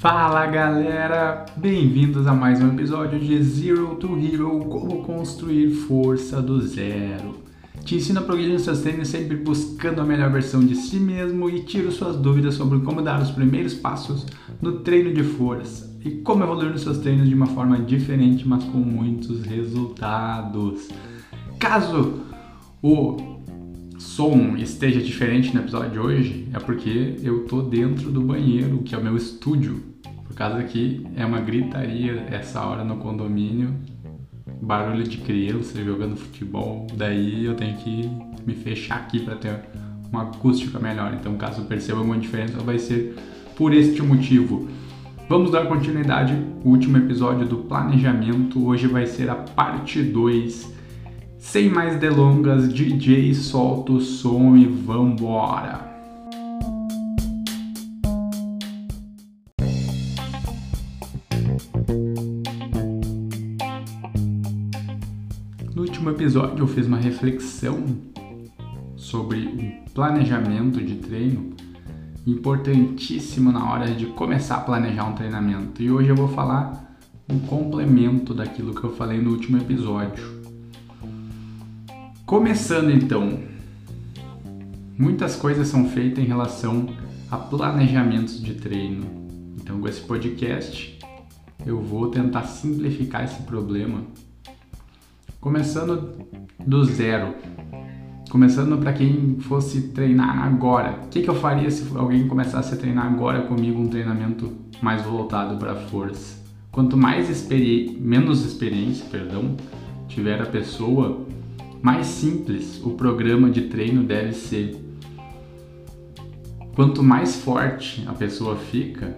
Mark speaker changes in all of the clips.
Speaker 1: Fala galera, bem-vindos a mais um episódio de Zero to Hero Como Construir Força do Zero. Te ensino a progredir nos seus treinos sempre buscando a melhor versão de si mesmo e tiro suas dúvidas sobre como dar os primeiros passos no treino de força e como evoluir nos seus treinos de uma forma diferente, mas com muitos resultados. Caso o som esteja diferente no episódio de hoje, é porque eu tô dentro do banheiro, que é o meu estúdio. Por causa que é uma gritaria essa hora no condomínio, barulho de criança jogando futebol, daí eu tenho que me fechar aqui para ter uma acústica melhor. Então, caso perceba alguma diferença, vai ser por este motivo. Vamos dar continuidade último episódio do planejamento. Hoje vai ser a parte 2 sem mais delongas, DJ solta o som e vambora! No último episódio eu fiz uma reflexão sobre o planejamento de treino, importantíssimo na hora de começar a planejar um treinamento. E hoje eu vou falar um complemento daquilo que eu falei no último episódio. Começando então, muitas coisas são feitas em relação a planejamentos de treino. Então, com esse podcast, eu vou tentar simplificar esse problema. Começando do zero. Começando para quem fosse treinar agora. O que, que eu faria se alguém começasse a treinar agora comigo um treinamento mais voltado para força? Quanto mais experi menos experiência, perdão, tiver a pessoa, mais simples o programa de treino deve ser. Quanto mais forte a pessoa fica,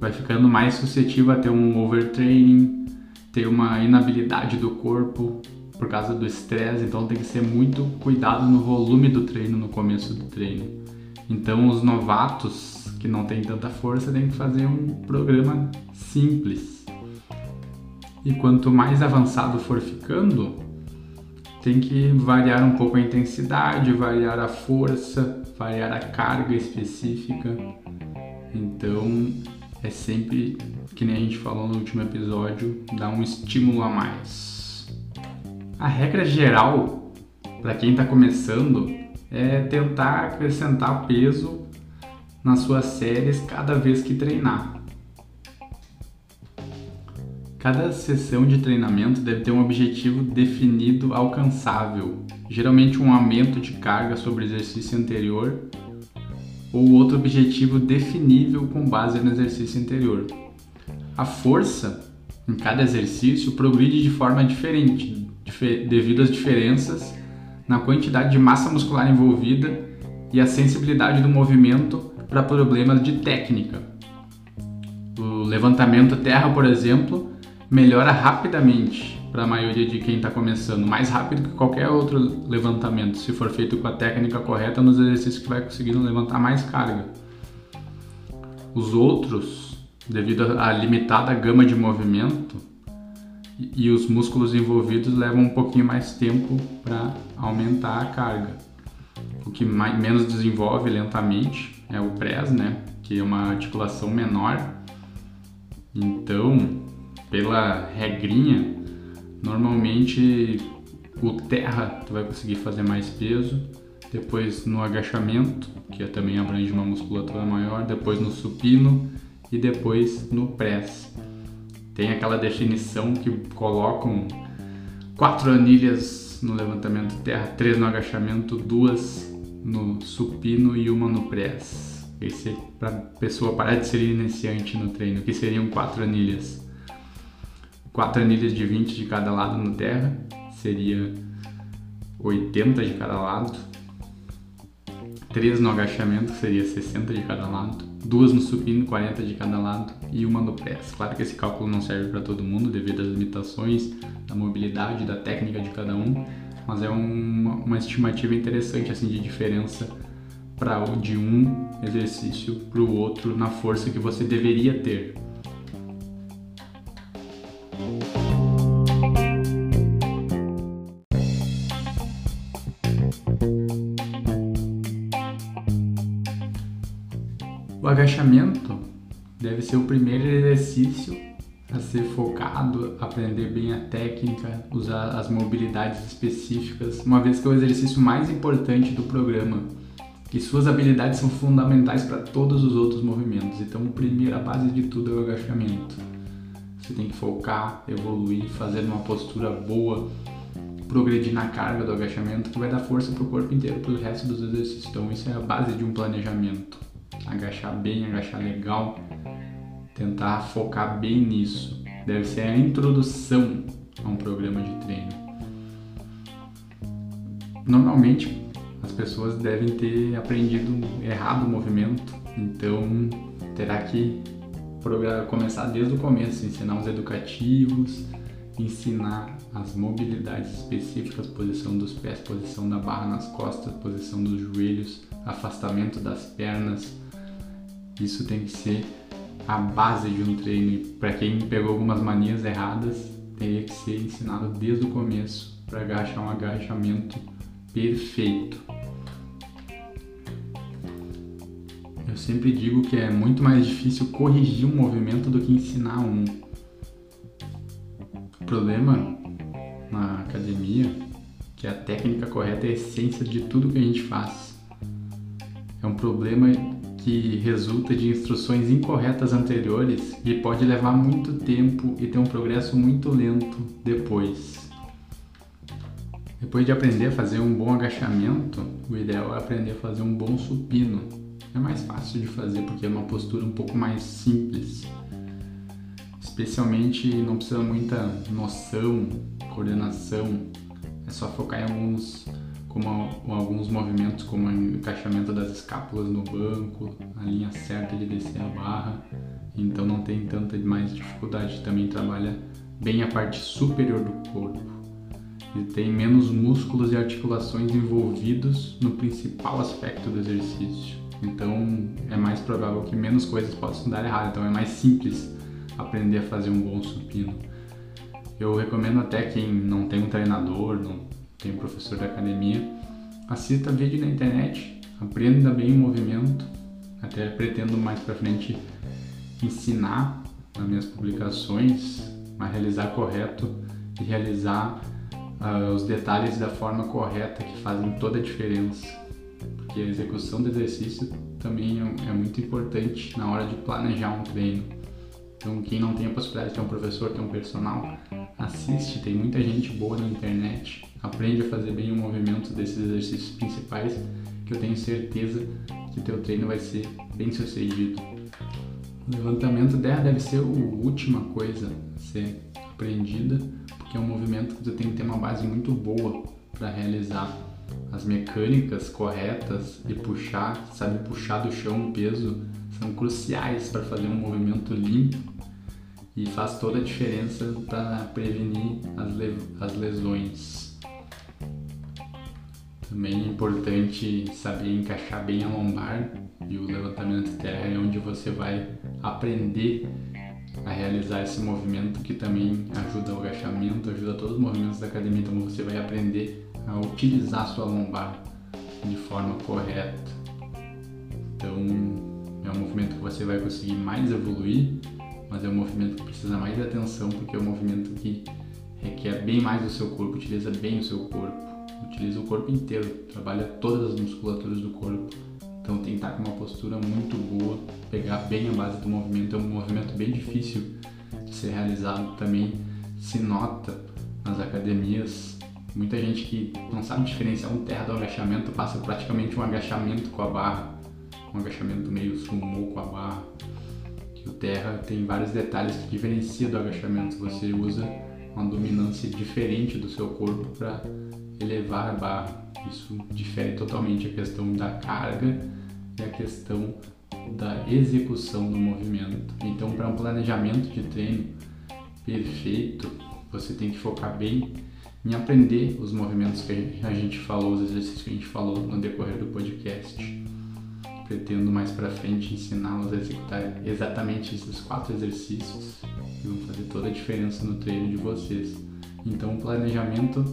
Speaker 1: vai ficando mais suscetível a ter um overtraining, ter uma inabilidade do corpo por causa do estresse, então tem que ser muito cuidado no volume do treino no começo do treino. Então os novatos que não têm tanta força têm que fazer um programa simples. E quanto mais avançado for ficando, tem que variar um pouco a intensidade, variar a força, variar a carga específica. Então é sempre, que nem a gente falou no último episódio, dar um estímulo a mais. A regra geral para quem está começando é tentar acrescentar peso nas suas séries cada vez que treinar. Cada sessão de treinamento deve ter um objetivo definido alcançável, geralmente um aumento de carga sobre o exercício anterior ou outro objetivo definível com base no exercício anterior. A força em cada exercício progride de forma diferente, devido às diferenças na quantidade de massa muscular envolvida e a sensibilidade do movimento para problemas de técnica. O levantamento terra, por exemplo, melhora rapidamente para a maioria de quem está começando, mais rápido que qualquer outro levantamento, se for feito com a técnica correta nos exercícios que vai conseguindo levantar mais carga. Os outros, devido à limitada gama de movimento e os músculos envolvidos, levam um pouquinho mais tempo para aumentar a carga. O que mais, menos desenvolve lentamente é o press, né? Que é uma articulação menor. Então, pela regrinha, normalmente o terra tu vai conseguir fazer mais peso, depois no agachamento, que também abrange uma musculatura maior, depois no supino e depois no press. Tem aquela definição que colocam quatro anilhas no levantamento terra, três no agachamento, duas no supino e uma no press. Esse é para pessoa parar de ser iniciante no treino, que seriam quatro anilhas. 4 anilhas de 20 de cada lado no terra, seria 80 de cada lado. 3 no agachamento, seria 60 de cada lado. Duas no supino, 40 de cada lado. E uma no press. Claro que esse cálculo não serve para todo mundo, devido às limitações da mobilidade, da técnica de cada um. Mas é uma, uma estimativa interessante assim de diferença para de um exercício para o outro na força que você deveria ter. O agachamento deve ser o primeiro exercício a ser focado, aprender bem a técnica, usar as mobilidades específicas, uma vez que é o exercício mais importante do programa e suas habilidades são fundamentais para todos os outros movimentos. Então, a primeira base de tudo é o agachamento. Você tem que focar, evoluir, fazer uma postura boa, progredir na carga do agachamento, que vai dar força para o corpo inteiro para o resto dos exercícios. Então, isso é a base de um planejamento. Agachar bem, agachar legal, tentar focar bem nisso. Deve ser a introdução a um programa de treino. Normalmente, as pessoas devem ter aprendido errado o movimento, então terá que começar desde o começo, ensinar os educativos, ensinar as mobilidades específicas, posição dos pés, posição da barra nas costas, posição dos joelhos, afastamento das pernas. Isso tem que ser a base de um treino. Para quem pegou algumas manias erradas, teria que ser ensinado desde o começo para agachar um agachamento perfeito. Eu sempre digo que é muito mais difícil corrigir um movimento do que ensinar um. O problema na academia que a técnica correta é a essência de tudo que a gente faz. É um problema que resulta de instruções incorretas anteriores e pode levar muito tempo e ter um progresso muito lento depois. Depois de aprender a fazer um bom agachamento, o ideal é aprender a fazer um bom supino é mais fácil de fazer porque é uma postura um pouco mais simples. Especialmente não precisa muita noção, coordenação. É só focar em alguns, como alguns movimentos, como o encaixamento das escápulas no banco, a linha certa de descer a barra. Então não tem tanta mais dificuldade. Também trabalha bem a parte superior do corpo e tem menos músculos e articulações envolvidos no principal aspecto do exercício. Então é mais provável que menos coisas possam dar errado. Então é mais simples aprender a fazer um bom supino. Eu recomendo até quem não tem um treinador, não tem professor da academia, assista vídeo na internet, aprenda bem o movimento. Até pretendo mais para frente ensinar nas minhas publicações a realizar correto e realizar uh, os detalhes da forma correta que fazem toda a diferença porque a execução do exercício também é, é muito importante na hora de planejar um treino. Então, quem não tem a possibilidade de ter um professor, ter um personal, assiste, tem muita gente boa na internet, aprende a fazer bem o movimento desses exercícios principais, que eu tenho certeza que teu treino vai ser bem sucedido. O levantamento deve ser a última coisa a ser aprendida, porque é um movimento que tu tem que ter uma base muito boa para realizar as mecânicas corretas de puxar, sabe puxar do chão o peso, são cruciais para fazer um movimento limpo e faz toda a diferença para prevenir as, le as lesões. Também é importante saber encaixar bem a lombar e o levantamento de terra é onde você vai aprender a realizar esse movimento que também ajuda o agachamento, ajuda todos os movimentos da academia, então você vai aprender a utilizar sua lombar de forma correta. Então, é um movimento que você vai conseguir mais evoluir, mas é um movimento que precisa mais de atenção porque é um movimento que requer bem mais do seu corpo, utiliza bem o seu corpo, utiliza o corpo inteiro, trabalha todas as musculaturas do corpo. Então tem que estar com uma postura muito boa, pegar bem a base do movimento, é um movimento bem difícil de ser realizado também, se nota nas academias Muita gente que não sabe diferenciar um terra do agachamento passa praticamente um agachamento com a barra, um agachamento meio sumô com a barra. Que o terra tem vários detalhes que diferencia do agachamento. Você usa uma dominância diferente do seu corpo para elevar a barra. Isso difere totalmente a questão da carga e a questão da execução do movimento. Então, para um planejamento de treino perfeito, você tem que focar bem em aprender os movimentos que a gente falou, os exercícios que a gente falou no decorrer do podcast. Pretendo mais para frente ensiná-los a executar exatamente esses quatro exercícios que vão fazer toda a diferença no treino de vocês. Então, o planejamento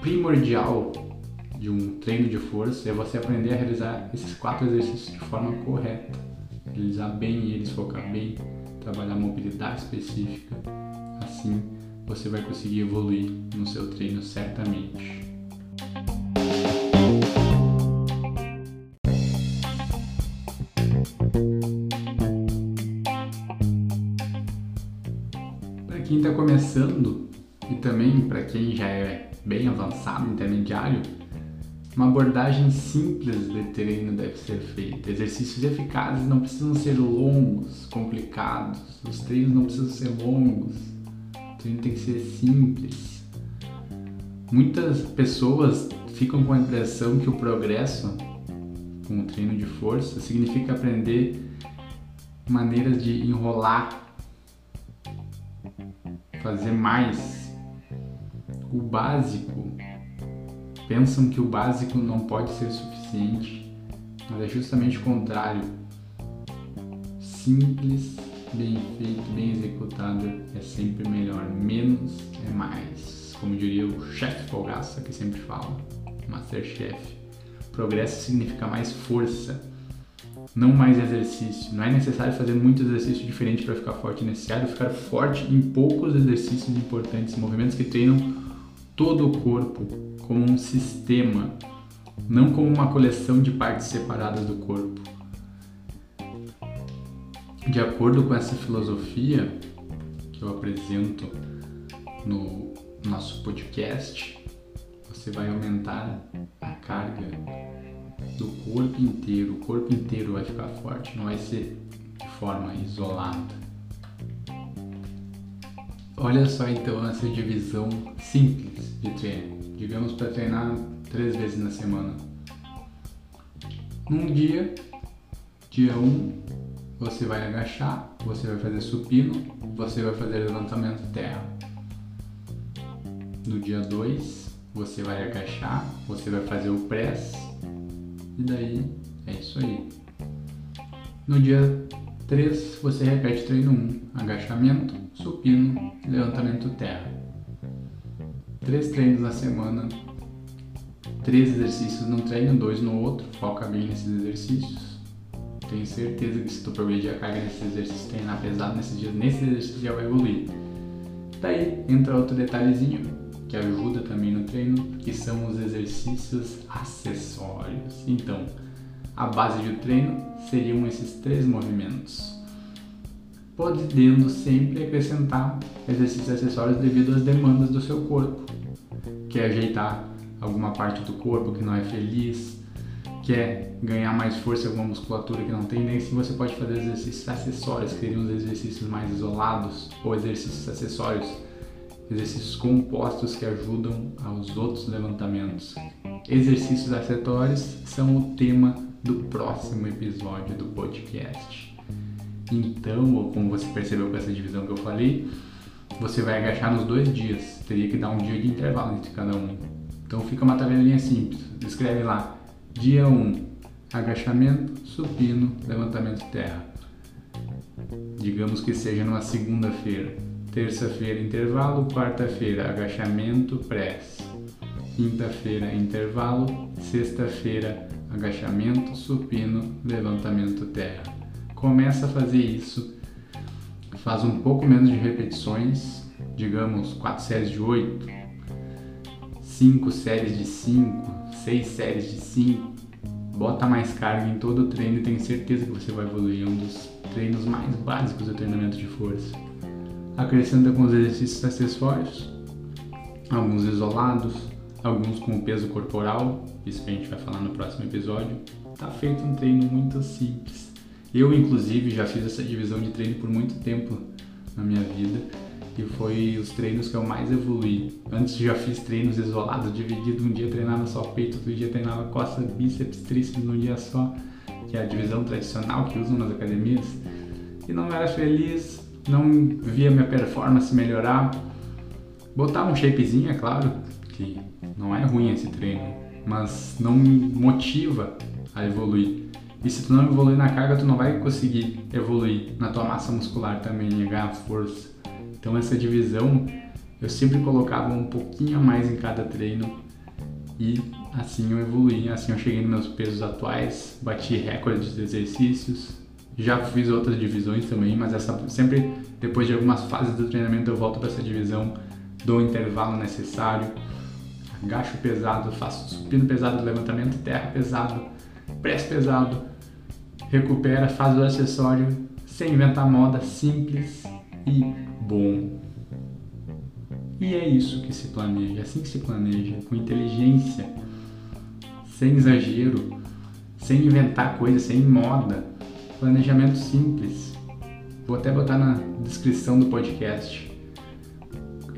Speaker 1: primordial de um treino de força é você aprender a realizar esses quatro exercícios de forma correta. realizar bem eles, focar bem, trabalhar mobilidade específica. Assim você vai conseguir evoluir no seu treino certamente. Quem está começando e também para quem já é bem avançado, intermediário, uma abordagem simples de treino deve ser feita. Exercícios eficazes não precisam ser longos, complicados. Os treinos não precisam ser longos. O treino tem que ser simples. Muitas pessoas ficam com a impressão que o progresso com o treino de força significa aprender maneiras de enrolar, fazer mais. O básico pensam que o básico não pode ser suficiente, mas é justamente o contrário. Simples, bem feito, bem executado é sempre melhor. Menos é mais. Como diria o chefe Folgaça que sempre fala, Masterchef. Progresso significa mais força, não mais exercício. Não é necessário fazer muito exercício diferente para ficar forte, é necessário ficar forte em poucos exercícios importantes, movimentos que treinam todo o corpo como um sistema, não como uma coleção de partes separadas do corpo. De acordo com essa filosofia que eu apresento no nosso podcast, você vai aumentar a carga do corpo inteiro. O corpo inteiro vai ficar forte, não vai ser de forma isolada. Olha só então essa divisão simples de treino. Digamos para treinar três vezes na semana. Num dia, dia 1, um, você vai agachar, você vai fazer supino, você vai fazer levantamento terra. No dia 2, você vai agachar, você vai fazer o press e daí é isso aí. No dia 3, você repete treino 1, um, agachamento, supino, levantamento terra. Três treinos na semana, três exercícios num treino, dois no outro, foca bem nesses exercícios. Tenho certeza que se tu progredir a carga nesses exercícios, treinar pesado nesses dias, nesse exercício já vai evoluir. Daí entra outro detalhezinho que ajuda também no treino, que são os exercícios acessórios. Então, a base do treino seriam esses três movimentos, podendo sempre acrescentar exercícios acessórios devido às demandas do seu corpo. Quer ajeitar alguma parte do corpo que não é feliz, quer ganhar mais força em alguma musculatura que não tem, nem assim você pode fazer exercícios acessórios, que seriam os exercícios mais isolados, ou exercícios acessórios, exercícios compostos que ajudam aos outros levantamentos. Exercícios acessórios são o tema do próximo episódio do podcast. Então, como você percebeu com essa divisão que eu falei, você vai agachar nos dois dias. Teria que dar um dia de intervalo entre cada um. Então fica uma tabelinha simples. Escreve lá: dia 1, um, agachamento, supino, levantamento terra. Digamos que seja numa segunda-feira. Terça-feira, intervalo. Quarta-feira, agachamento, press. Quinta-feira, intervalo. Sexta-feira, agachamento, supino, levantamento terra. Começa a fazer isso, faz um pouco menos de repetições, digamos 4 séries de 8, 5 séries de 5, 6 séries de 5. Bota mais carga em todo o treino e tenho certeza que você vai evoluir. É um dos treinos mais básicos do treinamento de força. Acrescenta com os exercícios acessórios, alguns isolados, alguns com peso corporal, isso que a gente vai falar no próximo episódio. Tá feito um treino muito simples. Eu, inclusive, já fiz essa divisão de treino por muito tempo na minha vida e foi os treinos que eu mais evolui. Antes já fiz treinos isolados, dividido, um dia treinava só peito, outro dia treinava costas, bíceps, tríceps num dia só, que é a divisão tradicional que usam nas academias. E não era feliz, não via minha performance melhorar. Botava um shapezinho, é claro, que não é ruim esse treino, mas não me motiva a evoluir. E se tu não evoluir na carga, tu não vai conseguir evoluir na tua massa muscular também e ganhar força. Então essa divisão eu sempre colocava um pouquinho a mais em cada treino e assim eu evoluí, assim eu cheguei nos meus pesos atuais, bati recordes de exercícios, Já fiz outras divisões também, mas essa sempre depois de algumas fases do treinamento eu volto para essa divisão, dou o intervalo necessário, agacho pesado, faço supino pesado, levantamento terra pesado, press pesado, recupera, faz o acessório sem inventar moda, simples e bom. E é isso que se planeja, é assim que se planeja, com inteligência, sem exagero, sem inventar coisas, sem moda. Planejamento simples. Vou até botar na descrição do podcast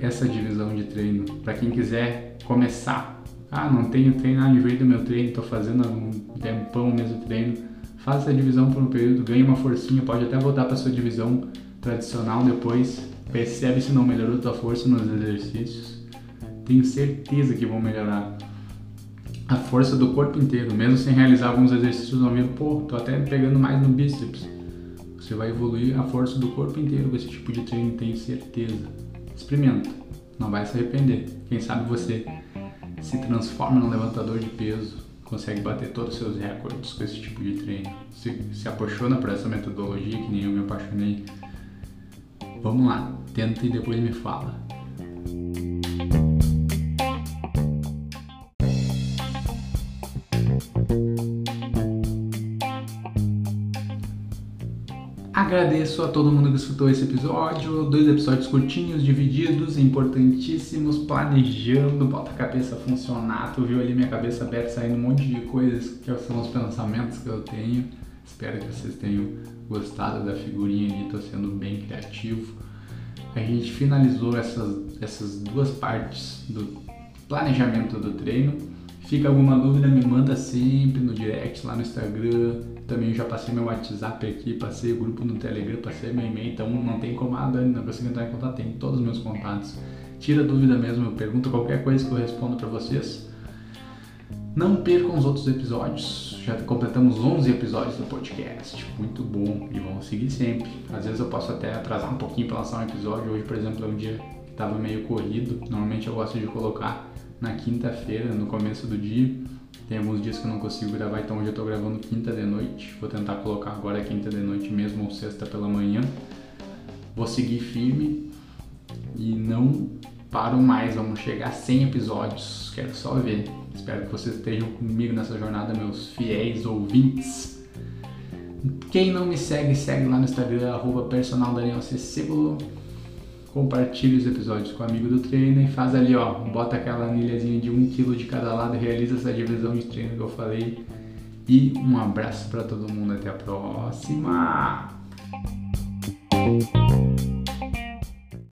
Speaker 1: essa divisão de treino para quem quiser começar. Ah, não tenho treino, ah, enjoei do meu treino, estou fazendo um tempão mesmo treino. Faça essa divisão por um período, ganhe uma forcinha, pode até voltar para sua divisão tradicional depois. Percebe se não melhorou tua força nos exercícios. Tenho certeza que vão melhorar a força do corpo inteiro, mesmo sem realizar alguns exercícios no meio, pô, tô até pegando mais no bíceps. Você vai evoluir a força do corpo inteiro com esse tipo de treino, tenho certeza. Experimenta, não vai se arrepender. Quem sabe você se transforma num levantador de peso, consegue bater todos os seus recordes com esse tipo de treino. Se, se apaixona por essa metodologia, que nem eu me apaixonei. Vamos lá, tenta e depois me fala. Agradeço a todo mundo que escutou esse episódio, dois episódios curtinhos, divididos, importantíssimos, planejando, bota a cabeça funcionar, tu viu ali minha cabeça aberta saindo um monte de coisas que são os pensamentos que eu tenho. Espero que vocês tenham gostado da figurinha ali, tô sendo bem criativo. A gente finalizou essas, essas duas partes do planejamento do treino. Fica alguma dúvida, me manda sempre no direct lá no Instagram, também já passei meu WhatsApp aqui, passei o grupo no Telegram, passei meu e-mail, então não tem como, ah, não consigo entrar em contato, tem todos os meus contatos. Tira dúvida mesmo, pergunta qualquer coisa que eu respondo para vocês. Não percam os outros episódios. Já completamos 11 episódios do podcast. Muito bom. E vamos seguir sempre. Às vezes eu posso até atrasar um pouquinho para lançar um episódio. Hoje, por exemplo, é um dia que estava meio corrido. Normalmente eu gosto de colocar na quinta-feira, no começo do dia. Tem alguns dias que eu não consigo gravar, então hoje eu tô gravando quinta de noite. Vou tentar colocar agora quinta de noite mesmo ou sexta pela manhã. Vou seguir firme e não paro mais. Vamos chegar a 100 episódios. Quero só ver. Espero que vocês estejam comigo nessa jornada, meus fiéis ouvintes. Quem não me segue, segue lá no Instagram, arroba personal Daniel compartilhe os episódios com o amigo do treino e faz ali, ó, bota aquela anilhazinha de 1 um kg de cada lado realiza essa divisão de treino que eu falei. E um abraço para todo mundo, até a próxima!